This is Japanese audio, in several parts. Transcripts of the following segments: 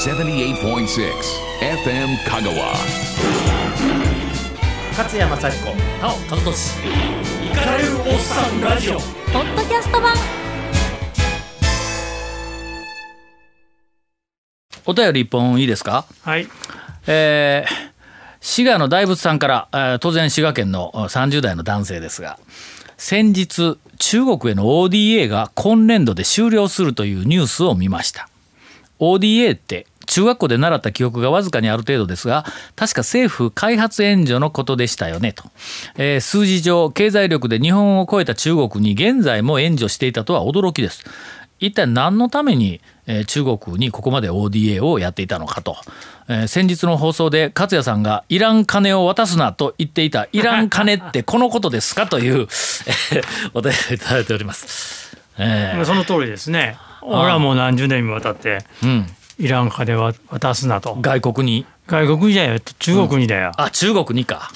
78.6 FM Kagawa. 勝山幸子なお和俊。イカれるおっさんラジオ。ポッドキャスト版。お便り一本いいですか？はい。えー滋賀の大仏さんから、えー当然滋賀県の30代の男性ですが先日中国への ODA が今年度で終了するというニュースを見ました。ODA って中学校で習った記憶がわずかにある程度ですが確か政府開発援助のことでしたよねと、えー数字上経済力で日本を超えた中国に現在も援助していたとは驚きです一体何のために、えー中国にここまで ODA をやっていたのかと、えー先日の放送で勝也さんが「いらん金を渡すな」と言っていた「いらん金ってこのことですか?」という、えーお便りいただいております。えまあその通りですね。俺はもう何十年にもわたってーうん、イラン金は渡すなと。外国に？外国にだよ、中国にだよ。あ中国にか。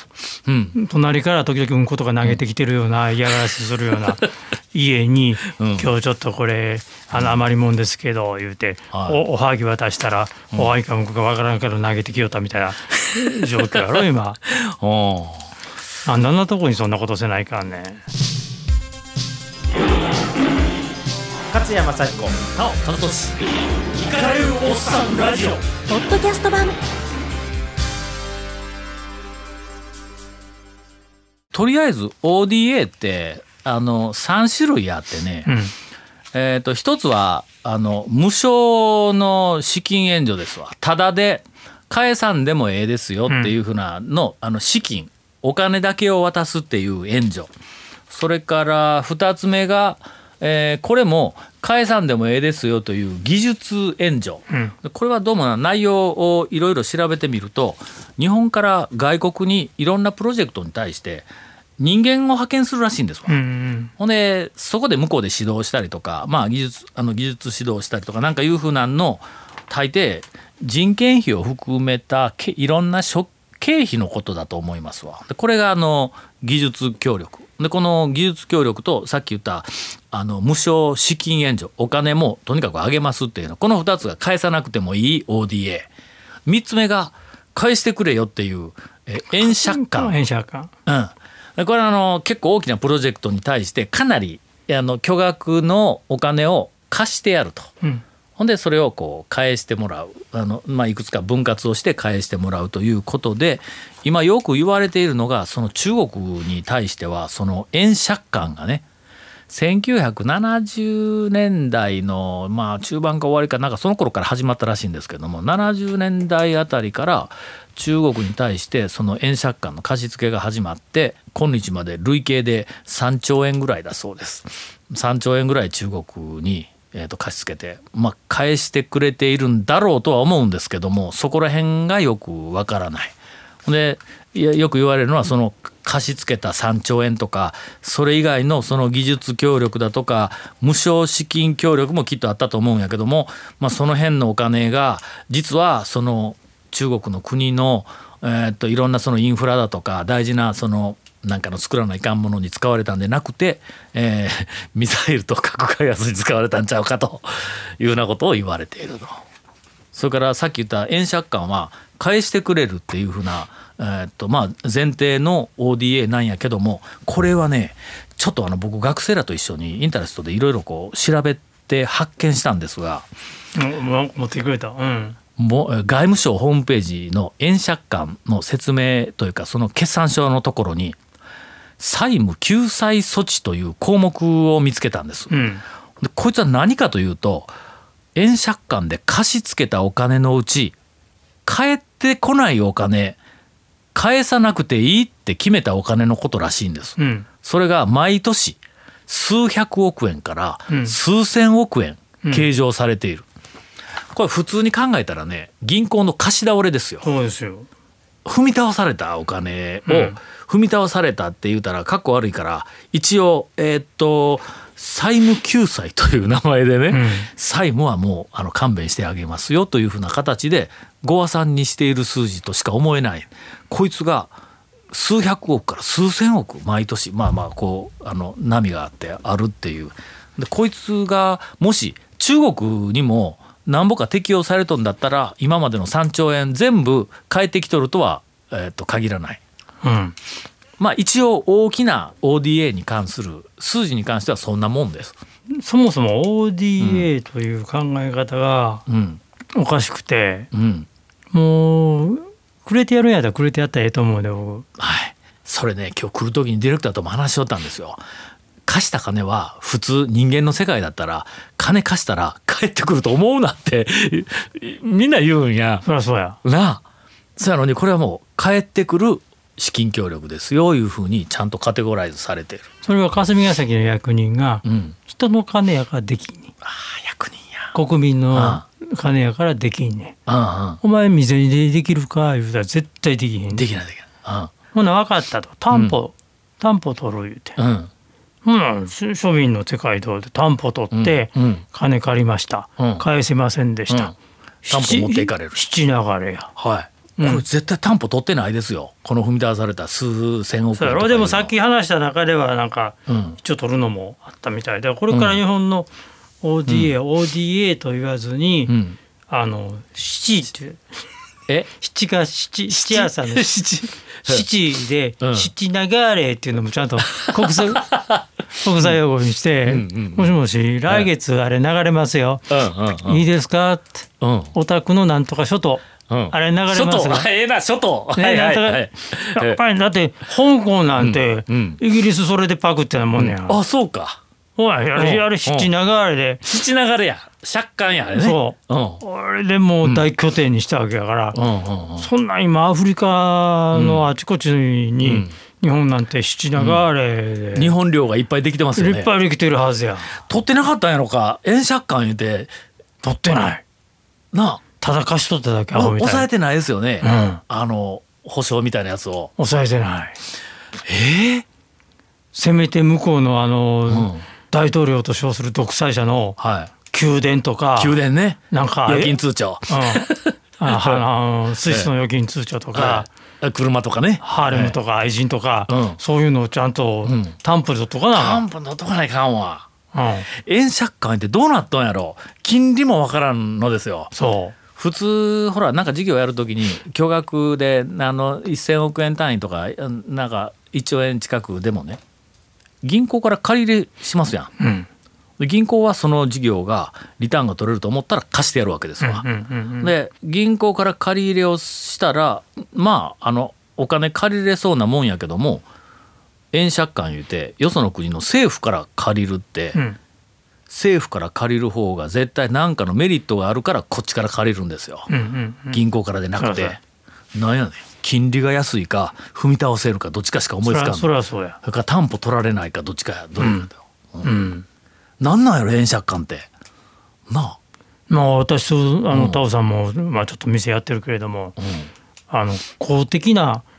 うん隣から時々うんことが投げてきてるような嫌がらせするような 家に、うん今日ちょっとこれあの余りもんですけど言うて、はいおおはぎ渡したら、おはぎか向こうかわからんから投げてきよったみたいな 状況やろ今。おーなんであんなとこにそんなことせないかんねん。勝山幸子なお和俊イカれるおっさんラジオ。ポッドキャスト版。とりあえず ODA ってあの3種類あってね、うん。えー、と一つはあの無償の資金援助ですわ。ただで返さんでもええですよっていうふうなの,、あの資金。お金だけを渡すっていう援助。それから2つ目が、えーこれも返さんでもええですよという技術援助、うんこれはどうもな内容をいろいろ調べてみると日本から外国にいろんなプロジェクトに対して人間を派遣するらしいんですわ。うんうんほんでそこで向こうで指導したりとか、まあ、技術あの技術指導したりとかなんかいうふうなんの大抵人件費を含めたけいろんな諸経費のことだと思いますわ。でこれがあの技術協力でこの技術協力とさっき言ったあの無償資金援助お金もとにかくあげますっていうのこの2つが返さなくてもいい ODA。3つ目が返してくれよっていうえ円借款返借款。うん、でこれはあの結構大きなプロジェクトに対してかなりあの巨額のお金を貸してやると。うんほんでそれをこう返してもらうあの、まあ、いくつか分割をして返してもらうということで今よく言われているのがその中国に対してはその円借款がね1970年代のまあ中盤か終わりかなんかその頃から始まったらしいんですけども70年代あたりから中国に対してその円借款の貸し付けが始まって今日まで累計で3兆円ぐらいだそうです。3兆円ぐらい中国にえー、と貸し付けて、まあ、返してくれているんだろうとは思うんですけどもそこら辺がよくわからない。でよく言われるのはその貸し付けた3兆円とかそれ以外のその技術協力だとか無償資金協力もきっとあったと思うんやけども、まあ、その辺のお金が実はその中国の国の、えー、といろんなそのインフラだとか大事なそのなんかの作らないかんものに使われたんでなくて、えー ミサイルと核開発に使われたんちゃうかというようなことを言われていると。それからさっき言った円借款は返してくれるっていうふうな、えーっとまあ、前提の ODA なんやけどもこれはねちょっとあの僕学生らと一緒にインタレストでいろいろこう調べて発見したんですが持ってくれた。うん。もう外務省ホームページの円借款の説明というかその決算書のところに債務救済措置という項目を見つけたんです。うん。でこいつは何かというと円借款で貸し付けたお金のうち返ってこないお金返さなくていいって決めたお金のことらしいんです。うん。それが毎年数百億円からうん数千億円計上されている。これ普通に考えたらね銀行の貸し倒れですよ。そうですよ。踏み倒されたお金をうん踏み倒されたって言うたらかっこ悪いから一応えーっと債務救済という名前でね、ん。債務はもうあの勘弁してあげますよというふうな形でご和算にしている数字としか思えない。こいつが数百億から数千億毎年まあまあこうあの波があってあるっていう。でこいつがもし中国にもなんぼか適用されとんだったら今までの3兆円全部返ってきとるとは、えー、と限らない。うんまあ一応大きな ODA に関する数字に関してはそんなもんです。そもそも ODA という考え方がうん。おかしくて、うん。もうくれてやるんやったらくれてやったらええと思うで僕はい。それね今日来る時にディレクターとも話しとったんですよ。貸した金は普通人間の世界だったら金貸したら返ってくると思うなってみんな言うんや。そりゃそうやなあ。そやのにこれはもう返ってくる資金協力ですよいうふうにちゃんとカテゴライズされてる。それは霞が関の役人がうん。人の金やからできんねんああ役人や。国民のあ金やからできんねんうんお前未然でできるか言うたら絶対できへん。できないできない。ほな分かったと担保、担保取る言うてうん。うん。ほな庶庶民の世界どうで担保取って、うんうん金借りました、うん返せませんでした、うん担保持っていかれる七七流れやはい。これ絶対担保取ってないですよ。この踏み出された数千億円でもさっき話した中ではなんかうん。一応取るのもあったみたい。でこれから日本の ODA、ODA と言わずに、うん。あの七って。え？七が七七朝の七？七。七。でうん。七流れっていうのもちゃんと 国際国際用語にして、うんうんもしもし来月あれ流れますよ、うんうんうん。いいですか？ってうん。お宅のなんとか諸島、うんあれ流れますがあ ええな諸島。ねはいはいやっぱりだって香港なんて、うん。うん。イギリスそれでパクってなもんね。や、あそうか。ほらやうん。れやれ七流れで、七流れや。借款やね。そう。うん。あれでもう大拠点にしたわけやから、うん。うんうん。そんな今アフリカのあちこちに、ん。日本なんて七流れで、日本領がいっぱいできてますよね。いっぱいできてるはずや。取ってなかったんやろか。円借款言うて。取ってない。なただ貸し取っただけあアホみたい抑えてないですよね。うんあの保証みたいなやつを。抑えてないええせめて向こうのあの、ん大統領と称する独裁者のはい。宮殿とか宮殿ね。なんか預金通帳。うんああのスイスの預金通帳とか、はい。車とかね。ハーレムとか愛人とか、うんそういうのをちゃんとん担保で取っとかなあかん半分取っとかないかんわ。うん、円借款ってどうなっとんやろ金利もわからんのですよ。そう普通ほらなんか事業やるときに巨額であの1,000億円単位とかうんなんか1兆円近くでもね銀行から借り入れしますやん。うんで銀行はその事業がリターンが取れると思ったら貸してやるわけですわ。で銀行から借り入れをしたらまああのお金借りれそうなもんやけども円借款言うてよその国の政府から借りるって、うん政府から借りる方が絶対何かのメリットがあるからこっちから借りるんですよ、うんうんうん。銀行からでなくて。なんやねん。金利が安いか踏み倒せるかどっちかしか思いつかんの。それはそうや。それから担保取られないかどっちかや。どれかだよ、うん。なんなんやろ円借款って。なあ。まあ私とあうん。のタオさんも、まあ、ちょっと店やってるけれども、あの公的なうん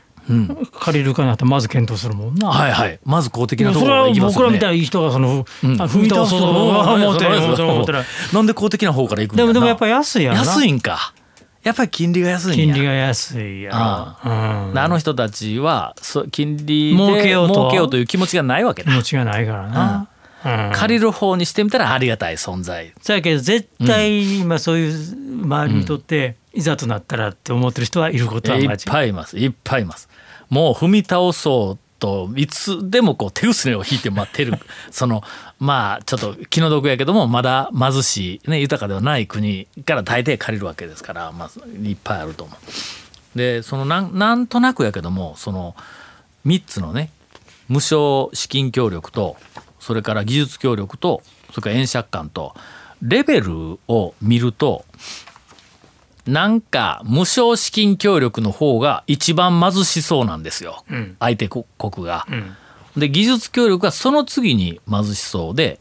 借りるかなってまず検討するもんな。はいはい。まず公的なところね。僕らみたいないい人がその、うん。あ踏み倒そうと思って思って。なんで公的な方から行くんだでもでもやっぱり安いや安いんか。やっぱり金利が安い金利が安いやあろ、うん、あの人たちはそ金利で儲けようと儲けようという気持ちがないわけだ。気持ちがないからな、うん。借りる方にしてみたらありがたい存在。そやけど絶対今そういう周りにとって、いざとなったらって思ってる人はいることは間違いい。っぱいいます。いっぱいいます。もう踏み倒そうといつでもこう手薄を引いて待ってる。そのまあちょっと気の毒やけどもまだ貧しい、ね、豊かではない国から大抵借りるわけですから、まあ、いっぱいあると思う。でそのなんなんとなくやけどもその3つのね無償資金協力とそれから技術協力とそれから円借款とレベルを見るとなんか無償資金協力の方が一番貧しそうなんですよ、ん。相手国が。ん。で技術協力がその次に貧しそうで。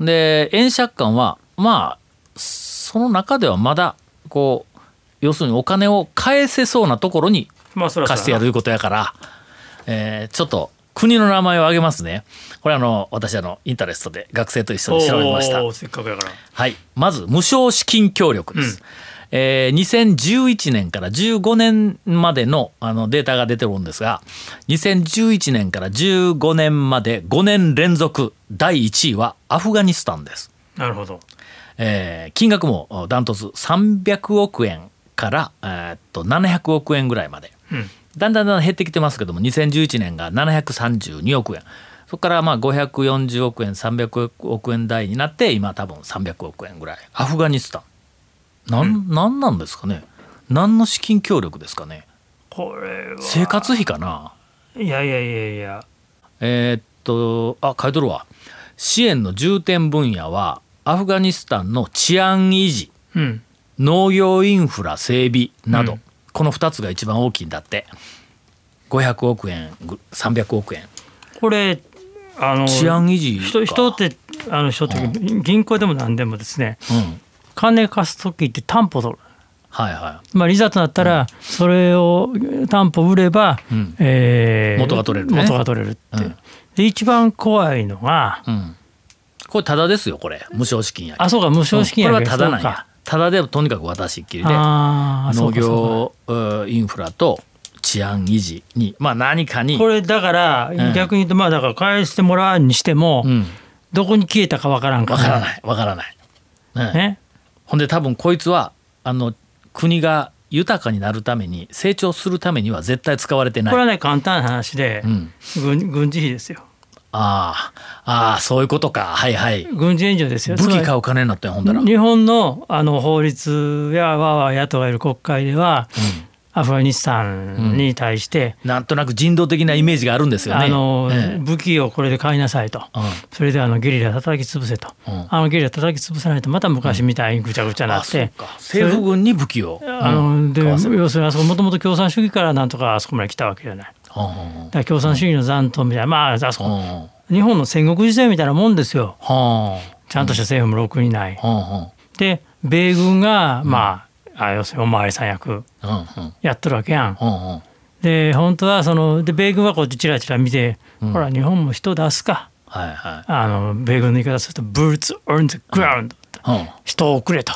で円借款はまあその中ではまだこう要するにお金を返せそうなところに貸してやるいうことやから、えーちょっと国の名前を挙げますね。これあの私あのインタレストで学生と一緒に調べました。おーせっかくやから。はい、まず無償資金協力です。えー2011年から15年までのあのデータが出てるんですが2011年から15年まで5年連続第1位はアフガニスタンです。なるほど。えー金額もダントツ300億円から、えーっと700億円ぐらいまで、だん。だんだんだん減ってきてますけども2011年が732億円。そこからまあ540億円300億円台になって今多分300億円ぐらい。アフガニスタンなん,、なんなんですかね？何の資金協力ですかね？これは。生活費かな？いやいやいやいや。えーっとあ書いとるわ。支援の重点分野はアフガニスタンの治安維持うん。農業インフラ整備など、この2つが一番大きいんだって。500億円ぐ300億円。これあの治安維持人ってあの人って銀行でも何でもですね。うん金貸す時って担保取る。はいはまあ、いざとなったらそれを担保売れば、うん。えー元が取れるね。元が取れるって、う。ん。で一番怖いのがい、うん、これタダですよこれ。無償資金やけあそうか無償資金やこれけはタダなんや。そうか。タダでとにかく渡しっきりで農業うんインフラと治安維持にまあ何かに。かこれだからうん。逆に言うとまあだから返してもらうにしても、うん。どこに消えたかわからんかわからない。わからない、うん。ねほんで多分こいつはあの国が豊かになるために成長するためには絶対使われてない。これはね簡単な話で、うん、軍軍事費ですよ。ああああそういうことか。はいはい。軍事援助ですよ。武器買う金になったよほんだら、うん、日本のあの法律やわわ野党がいる国会では、アフガニスタンに対して、なんとなく人道的なイメージがあるんですよね。あの、ええ。武器をこれで買いなさいと、それであのゲリラ叩き潰せと、うん。あのゲリラ叩き潰さないとまた昔みたいにぐちゃぐちゃになって、政府軍に武器を、あので要するにあそこもともと共産主義からなんとかあそこまで来たわけじゃない。うん。うん。だから共産主義の残党みたいなまああそこ、うん。うん日本の戦国時代みたいなもんですよ。はちゃんとした政府もろくにない。で米軍がまあ,、あ要するにお巡りさん役。やっとるわけやん。うんうん。で本当はそので米軍はこっちチラチラ見て、うん。ほら日本も人出すか。はいはい。あの米軍の言い方すると「boots on the ground」は人を送れと。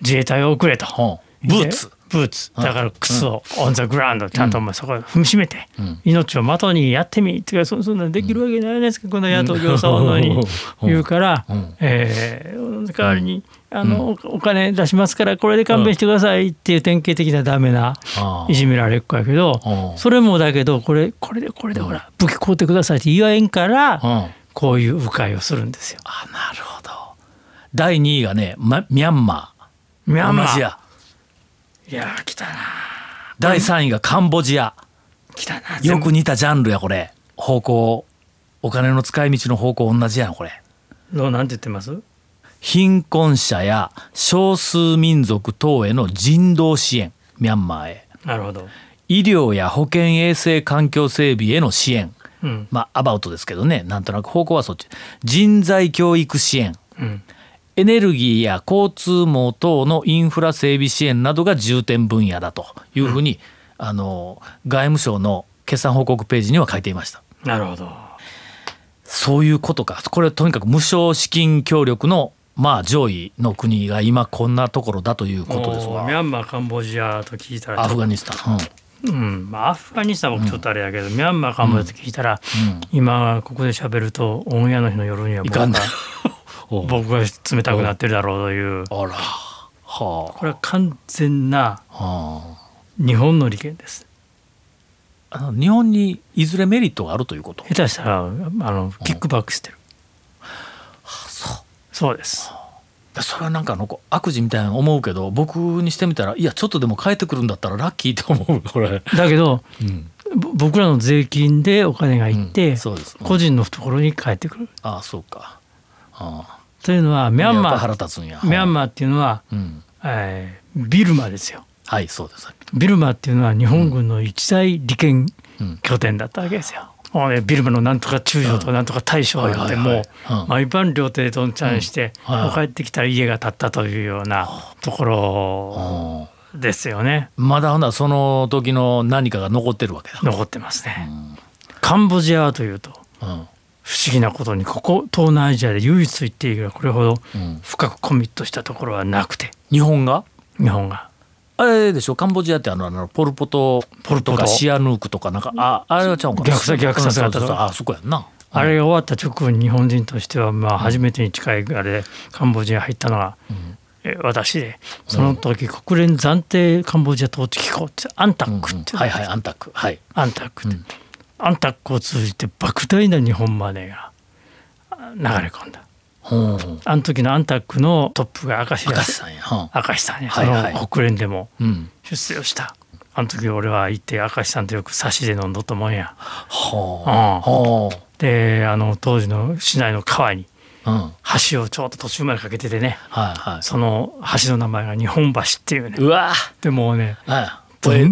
自衛隊を送れと。ブーツ。でブーツ。だから靴を「on the ground」ちゃんとそこを踏みしめて、ん。命を的にやってみってかそそんなんできるわけないじゃないですか、この野党行さんのに言うから、うん。えー代わりに、あのおお金出しますからこれで勘弁してくださいっていう典型的なダメないじめられっ子やけどうんそれもだけどこれこれでこれでほら武器買うてくださいって言わへんからうん。こういう迂回をするんですよ。あなるほど。第2位がね、ま、ミャンマー。ミャンマー。いやー来たな。第3位がカンボジア。来たな。よく似たジャンルやこれ。方向お金の使い道の方向同じやんこれ。どうなんて言ってます？貧困者や少数民族等への人道支援ミャンマーへなるほど。医療や保健衛生環境整備への支援うんまあアバウトですけどねなんとなく方向はそっち人材教育支援うんエネルギーや交通網等のインフラ整備支援などが重点分野だというふうに、あの外務省の決算報告ページには書いていました。なるほど。そういうことか。これとにかく無償資金協力のまあ上位の国が今こんなところだということですおーミわ。ャンマーカンボジアと聞いたらアフガニスタン。うん。まあ、アフガニスタンは僕ちょっとあれやけど、ミャンマーカンボジアと聞いたら、うん。今ここで喋るとオンエアの日の夜には僕がいかんなお う僕が冷たくなってるだろうという。あら。はこれは完全な日本の利権です。あ。あの日本にいずれメリットがあるということ？下手したらあのキックバックしてる、そう。ですそれはなんかあの悪事みたいな思うけど僕にしてみたらいやちょっとでも変えてくるんだったらラッキーと思うこれ。だけどうん。ぼ僕らの税金でお金がいって、う個人の懐に返ってくるああそうか。ああ。というのはミャンマー。ミャンマーっていうのは、うん。えービルマですよはいそうです。ビルマっていうのは日本軍の一大利権うん拠点だったわけですよ。ビルマのなんとか中将となんとか大将があってもう毎晩料亭でどんちゃんして、う帰ってきたら家が建ったというようなところうんですよね。まだほなその時の何かが残ってるわけだ。残ってますね。カンボジアはというとうん。不思議なことにここ東南アジアで唯一言っていいぐらいこれほどうん。深くコミットしたところはなくて。日本が？日本が。あれでしょ？カンボジアってあのあのポルポトポルポト。とかシアヌークとかなんかああれはちゃうんかな？虐殺虐殺があったあそこやんな。あれが終わった直後に日本人としてはまあ初めてに近いあれでカンボジア入ったのが、え私でその時国連暫定カンボジア統治機構ってアンタックって、はいはいアンタック。はい。アンタックって、アンタックを通じて莫大な日本マネーが流れ込んだ。あの時のアンタックのトップが明石明石さんや。は明石さんや、はいはい。その国連でもうん。出世をした。あの時俺は行って明石さんとよく差しで飲んどったもんや。ほううん。ほであの当時の市内の川にううん。橋をちょっと途中までかけててね。はいはい。その橋の名前が日本橋っていうね。うわ。でもうねはい。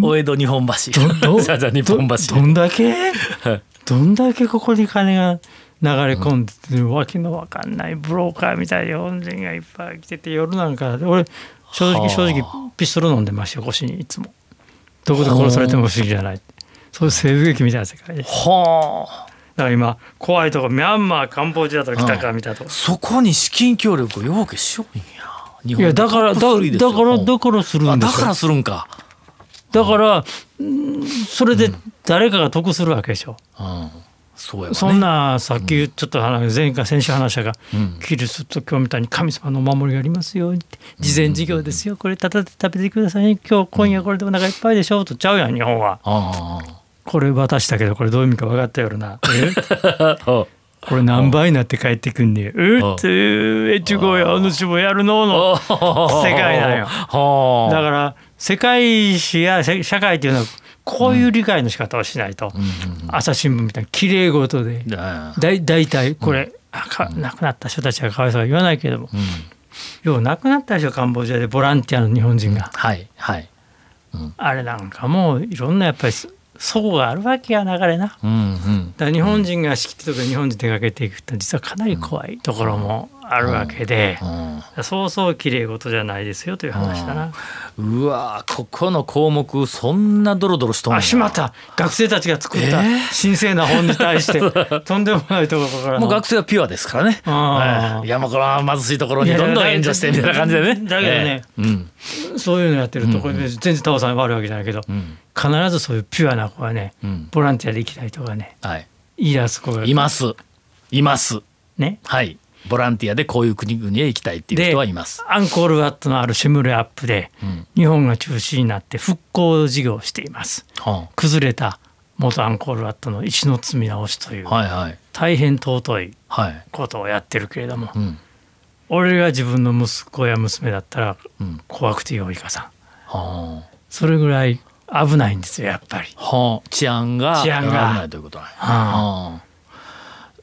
お江戸日本橋。どんだけ？はい。どんだけここに金が流れ込んでて、わけのわかんないブローカーみたいな日本人がいっぱい来てて夜なんか俺正はあ。直正直ピストル飲んでましたよ腰にいつも。どこで殺されても不思議じゃない。そういう西部劇みたいな世界でだはあ。から今怖いとこミャンマーカンボジアとか来たかみたいなとこそこに資金協力を要求しようんや。日いやだからだだからだらからするんですよ。だからするんか。だからうんそれで誰かが得するわけでしょ、うんね。そんなさっきちょっと話前回先週話したが、うん。キリスト教みたいに神様のお守りがありますよって事前事業ですよこれたたって食べてください今日今夜これでお腹いっぱいでしょとちゃうやん日本は。あこれ渡したけどこれどういう意味か分かったよるな。これ何倍になって帰ってくんねえあってえちごやお主もやるのの世界なんよ。はあ。だから世界史やせ社会っていうのはこういう理解の仕方をしないと、朝日新聞みたいな綺麗事でうんだい大体これ、あか亡くなった人たちがかわいそうは言わないけれども、うん。よう亡くなったでしょカンボジアでボランティアの日本人がはいはい。あれなんかもいろんなやっぱりそこがあるわけや流れな。うんうん。だから日本人が仕切ってとか日本人出かけていくって実はかなり怖いところもあるわけで、うそうそう綺麗事じゃないですよという話だな。んうわここの項目そんなドロドロしとんやあしまった学生たちが作った神聖な本に対して、とんでもないところからのもう学生はピュアですからね。あーはいいやも貧しいところにどんどん援助してみたいな感じでね。だけどねええうんそういうのやってるとこれ全然タオさん悪いわけじゃないけど、ん必ずそういうピュアな子はね、んボランティアで行きたいとかねはい。言い出す子がいます。います。ねはい。ボランティアでこういう国々へ行きたいっていうで人はいます。アンコールワットのあるシェムレアップで、日本が中心になって復興事業をしていますは崩れた元アンコールワットの石の積み直しというあはいはい大変尊いはい。ことをやってるけれども、ん俺が自分の息子や娘だったらん怖くてよいかさんはそれぐらい危ないんですよやっぱり。あ。はあ。治安が治安が危ないということなんやははあ。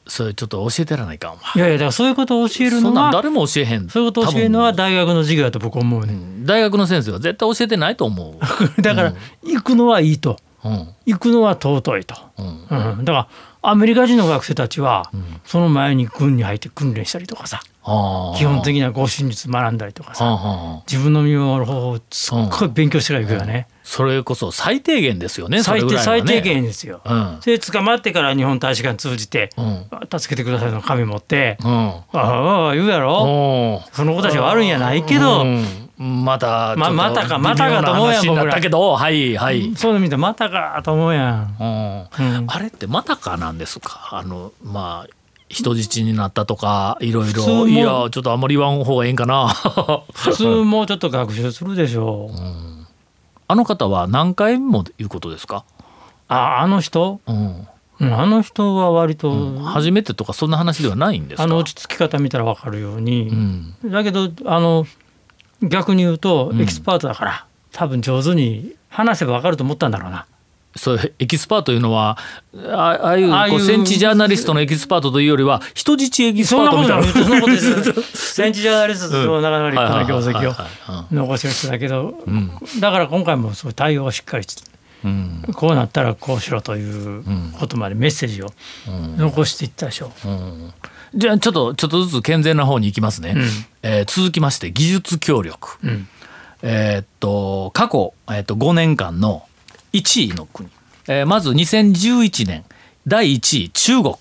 それちょっと教えてやらないかお前。いやいやだからそういうことを教えるそのはんなん誰も教えへん。そういうことを教えるのは大学の授業だと僕思うね、大学の先生は絶対教えてないと思う。だから行くのはいいとうん。行くのは尊いと、うん。うん、だからアメリカ人の学生たちはその前に軍に入って訓練したりとかさはあ。基本的な護身術学んだりとかさ。自分の身を守る方法をすっごい勉強してから行くよね、それこそ最低限ですよね。最低ね最低限ですよ。うん。で捕まってから日本大使館通じてうん。「助けてください」の紙持ってうん。「ああ言うやろ？その子たちが悪いんやないけど、うん、またままたかまたかと思うやん僕らったけどはいはい、そういうの見てまたかと思うやん。うんうんあれってまたかなんですか？あのまあ人質になったとかいろいろいやちょっとあんまり言わん方がええんかな普通もうちょっと学習するでしょう。あの方は何回もいうことですか、ああの人？うん。うんあの人は割と、初めてとかそんな話ではないんですか？あの落ち着き方見たら分かるように、うん。だけどあの逆に言うとエキスパートだから、多分上手に話せば分かると思ったんだろうな。そういうエキスパートというのはあああいうこう戦地ジャーナリストのエキスパートというよりは人質エキスパそんな。ートみたいなない。そんなことです。戦地ジャーナリストとなかなか立派な業績を残してる人だけど、だから今回もそういう対応をしっかりしてうん。こうなったらこうしろということまでメッセージを残していったでしょう。じゃあちょっとちょっとずつ健全な方に行きますね、えー続きまして技術協力、ん。えーっと過去、えーっと5年間の1位の国、えーまず2011年。第1位中国、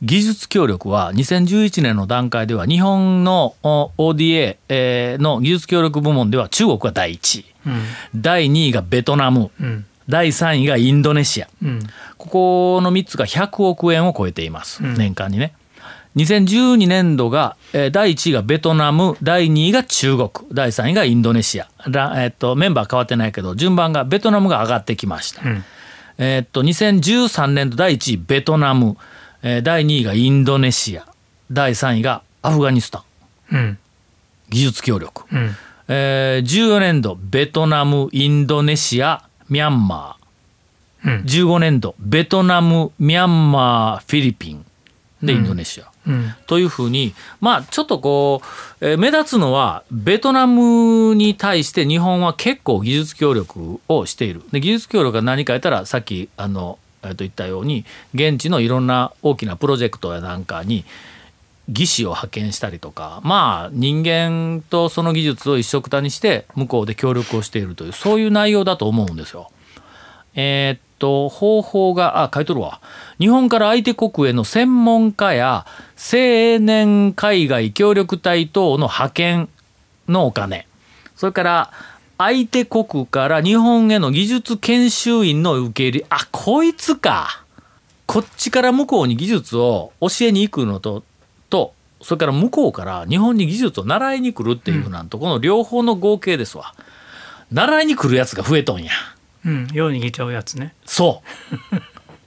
技術協力は2011年の段階では日本のお ODA えーの技術協力部門では中国が第1位、第2位がベトナム、第3位がインドネシア。うん。ここの3つが100億円を超えています、年間にね。2012年度が、えー第1位がベトナム第2位が中国第3位がインドネシア。ら、えーっとメンバー変わってないけど順番がベトナムが上がってきました。ん。えーっと2013年度第1位ベトナム、えー第2位がインドネシア第3位がアフガニスタン。うん。技術協力、うん。えー14年度ベトナムインドネシアミャンマー、うん。15年度ベトナムミャンマーフィリピンでインドネシア、うん。というふうにまあちょっとこう、えー目立つのはベトナムに対して日本は結構技術協力をしている。で技術協力が何か言ったらさっきあの、えーと言ったように現地のいろんな大きなプロジェクトやなんかに技師を派遣したりとかまあ人間とその技術を一緒くたにして向こうで協力をしているというそういう内容だと思うんですよ。えーっと方法があ書いとるわ。日本から相手国への専門家や青年海外協力隊等の派遣のお金。それから相手国から日本への技術研修員の受け入れ。あこいつか。こっちから向こうに技術を教えに行くのととそれから向こうから日本に技術を習いに来るっていうふうなんとこの両方の合計ですわ。習いに来るやつが増えとんや。うん。よう握っちゃうやつね。そう。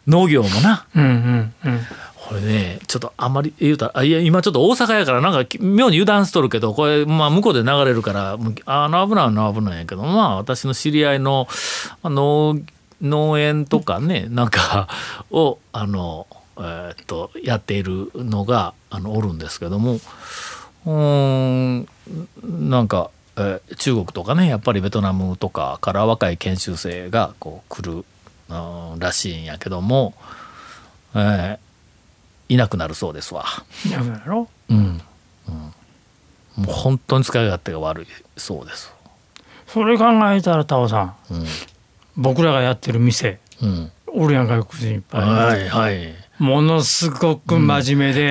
農業もな。うんうんうん。これねちょっとあんまり言うたらあいや今ちょっと大阪やからなんかき妙に油断しとるけどこれ、まあ、向こうで流れるからあの危ないのは危ないんやけどまあ私の知り合いのまあ農農園とかねなんかをあの、えーっとやっているのがあのおるんですけどもうーんなんか、えー中国とかねやっぱりベトナムとかから若い研修生がこう来る、うんらしいんやけども、えーいなくなるそうですわ。いややろうんうん、もう本当に使い勝手が悪いそうです。それ考えたらタオさんうん僕らがやってる店うん、おるやん外国人いっぱい、はいはい。ものすごく真面目で、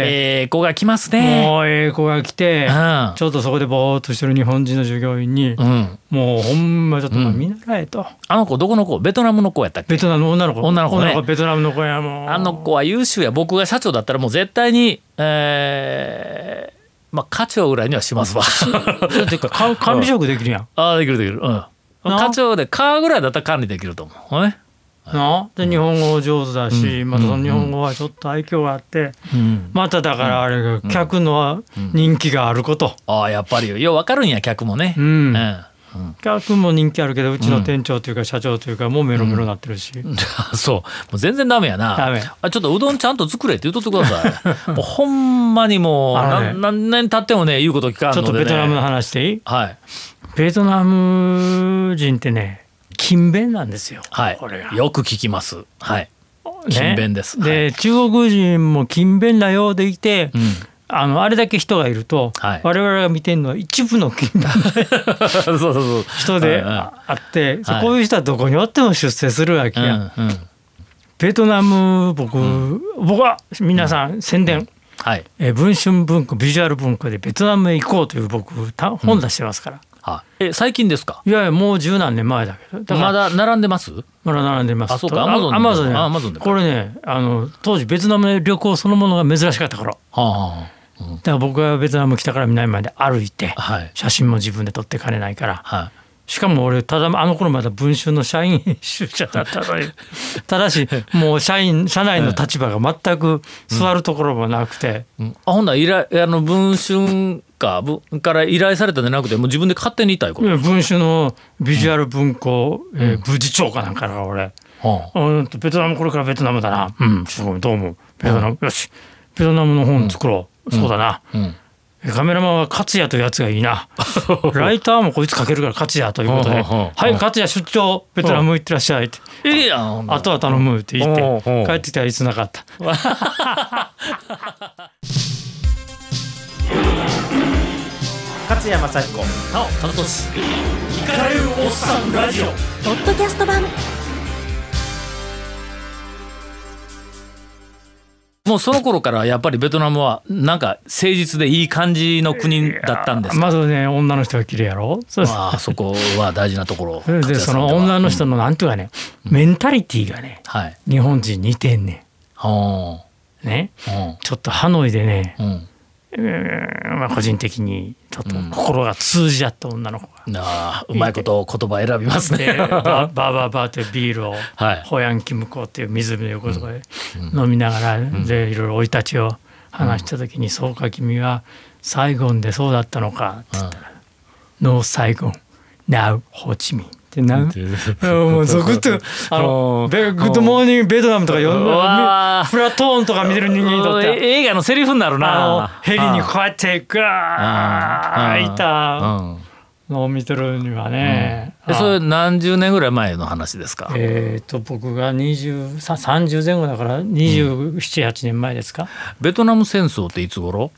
ええ子が来ますね。もうええ子が来て、うん。ちょっとそこでぼーっとしてる日本人の従業員に、うん、もうほんまちょっと見習えと、あの子どこの子？ベトナムの子やったっけ？ベトナムの女の子女の子ねベトナムの子やもう。あの子は優秀や。僕が社長だったらもう絶対に、えーまあ課長ぐらいにはしますわ。てかか管理職できるやん、ああできるできる。うん。課長で課ぐらいだったら管理できると思う。ね。な。で日本語上手だし、うん。またその日本語はちょっと愛嬌があって、うん。まただからあれが客の人気があること、ああやっぱりよ。う分かるんや客もね。うん。客も人気あるけどうちの店長というか社長というかもうメロメロになってるし、そう。もう全然ダメやな。ダメ。あちょっとうどんちゃんと作れって言うとってください。もうほんまにもう、何年経ってもね言うこと聞かんちょっ。とベトナムの話していい？はい。ベトナム人ってね勤勉なんですよ、はいこれが。よく聞きます。はい。ね勤勉ですで、中国人も勤勉なようでいて、うん。あのあれだけ人がいると、はい我々が見てるのは一部の勤勉な そうそうそう。人ではいはいああって、はいこういう人はどこにおっても出世するわけや。うんうん。ベトナム僕、僕は皆さん宣伝、はい。えー文春文庫ビジュアル文庫でベトナムへ行こうという僕た本出してますから、はい。え最近ですか？いやいやもう十何年前だけどだまだ並んでます？まだ並んでますあそうか Amazon でアマゾンあ Amazon でこれねあの当時ベトナムへ旅行そのものが珍しかったからだかはら僕がベトナム来たから南まで歩いてあ。はい。写真も自分で撮ってかねないからはい。しかも俺ただあの頃まだ文春の社員編集者だったのに。ただし もう社員社内の立場が全く座るところもなくて、うん。あほんなら依頼あの文春かぶから依頼されたんじゃなくてもう自分で勝手に言いたいこと。文春のビジュアル文庫、えー部次長かなんかだから俺。はあうんとベトナムこれからベトナム。だな。うん、すごいどうもベトナム、よし。ベトナムの本作ろう。そうだな。うん。カメラマンは勝也というやつがいいな。ライターもこいつ書けるから勝也ということで、はい勝也出張ベトナム行ってらっしゃいって。ええやん。あとは頼むって言って帰ってきたらいつなかった。勝山幸子なお田中俊イカれるおっさんラジオポッドキャスト版もうその頃からやっぱりベトナムはなんか誠実でいい感じの国だったんですか？まずね。女の人が綺麗やろ？そう。ああそこは大事なところ。でその女の人のなんていうかね、メンタリティーがねはい。日本人似てんねはんね。ちょっとハノイでね、うんまあ、個人的にちょっと心が通じ合った女の子が。なあうまいこと言葉選びますでねバーバーバーバーってビールをはい。ホヤンキムコっていう湖の横とかで飲みながらでいろいろ生い立ちを話した時に「そうか君はサイゴンでそうだったのか」って言ったら「 No サイゴン Now ホーチミン」ってなもうゾクッとあのベグッドモーニングベトナムとか読んだプラトーンとか見てる人間にとって映画のセリフになるな。ヘリにこうやってガーッいた。うん。のを見てるにはね、でそれ何十年ぐらい前の話ですか？えー、と僕が20さ30前後だから278年前ですか、ベトナム戦争っていつ頃？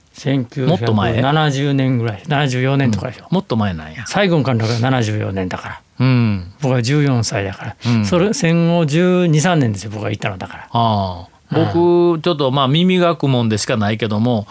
もっと前1970年ぐらい74年とかでしょ、もっと前なんや。最後の監督が74年だからうん。僕は14歳だから、うん。それ戦後1 2 3年ですよ僕が行ったのだから。ああ。僕ちょっとまあ耳学問でしかないけども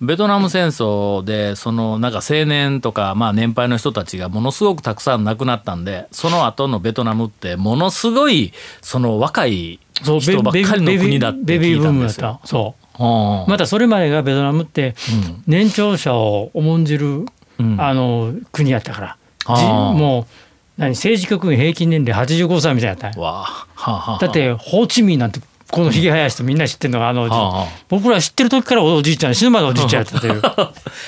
ベトナム戦争でそのなんか青年とかまあ年配の人たちがものすごくたくさん亡くなったんでその後のベトナムってものすごいその若いそう人ばっかりの国だってベビ聞いたんですよ。た。そう。うん。またそれまでがベトナムってうん。年長者を重んじる、うん。あの国やったから。もう何政治局員平均年齢85歳みたいなはあはあだってホーチミンなんてこのひげ生やしてみんな知ってるのがあの、はあはあ。僕ら知ってる時からおじいちゃん死ぬまでおじいちゃんやったという。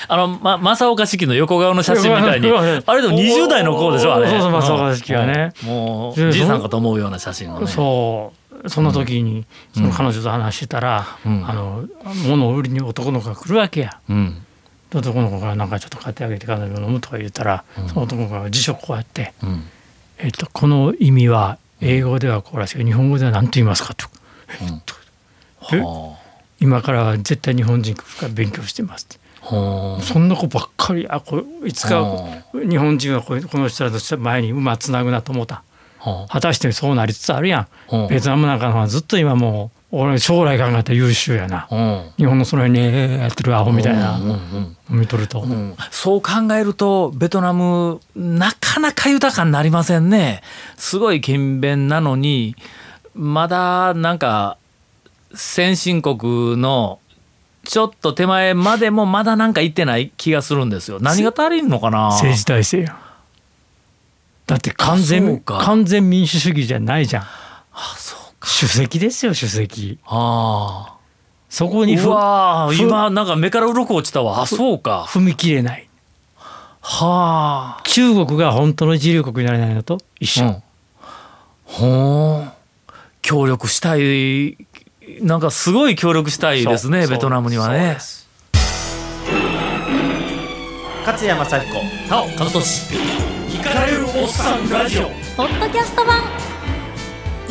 あの、ま、正岡式の横顔の写真みたいに、あれでも20代の子でしょ、あれ。そうそう正岡式はね。うんもでう、じいさんかと思うような写真をね。そう。その時にその彼女と話してたら、うん。あの物を売りに男の子が来るわけや。うん。で男の子がなんかちょっと買ってあげて彼女飲むとか言ったら、その男の子が辞書こうやって、うん。えっと、この意味は英語ではこうらしいけど日本語では何と言いますかと。えは今からは絶対日本人から勉強してますって。そんな子ばっかりあこいつか日本人はここの人らと前に馬つなぐなと思った。は果たしてそうなりつつあるやうんんベトナムなんかのはずっと今もう俺将来考えたら優秀やな。あ。うん。日本のその辺にえーやってるアホみたいなうんうん見とると、う。ん。そう考えるとベトナムなかなか豊かになりませんね。すごい勤勉なのにまだなんか先進国のちょっと手前までもまだなんか行ってない気がするんですよ。何が足りんのかな？政治体制やだって完全か。完全民主主義じゃないじゃん。あそうか主席ですよ主席。あそこにうわ今なんか目から鱗落ちたわ。あそうか。踏み切れない。はあ。中国が本当の一流国になれないのと一緒、うん。ほう協力したい。なんかすごい協力したいですねベトナムにはね。勝山幸子なおカブトシ。イカれるおっさんラジオ。ポッドキャスト版。イ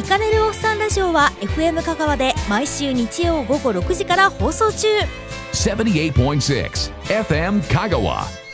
カれるおっさんラジオは FM 香川で毎週日曜午後6時から放送中。78.6 FM 香川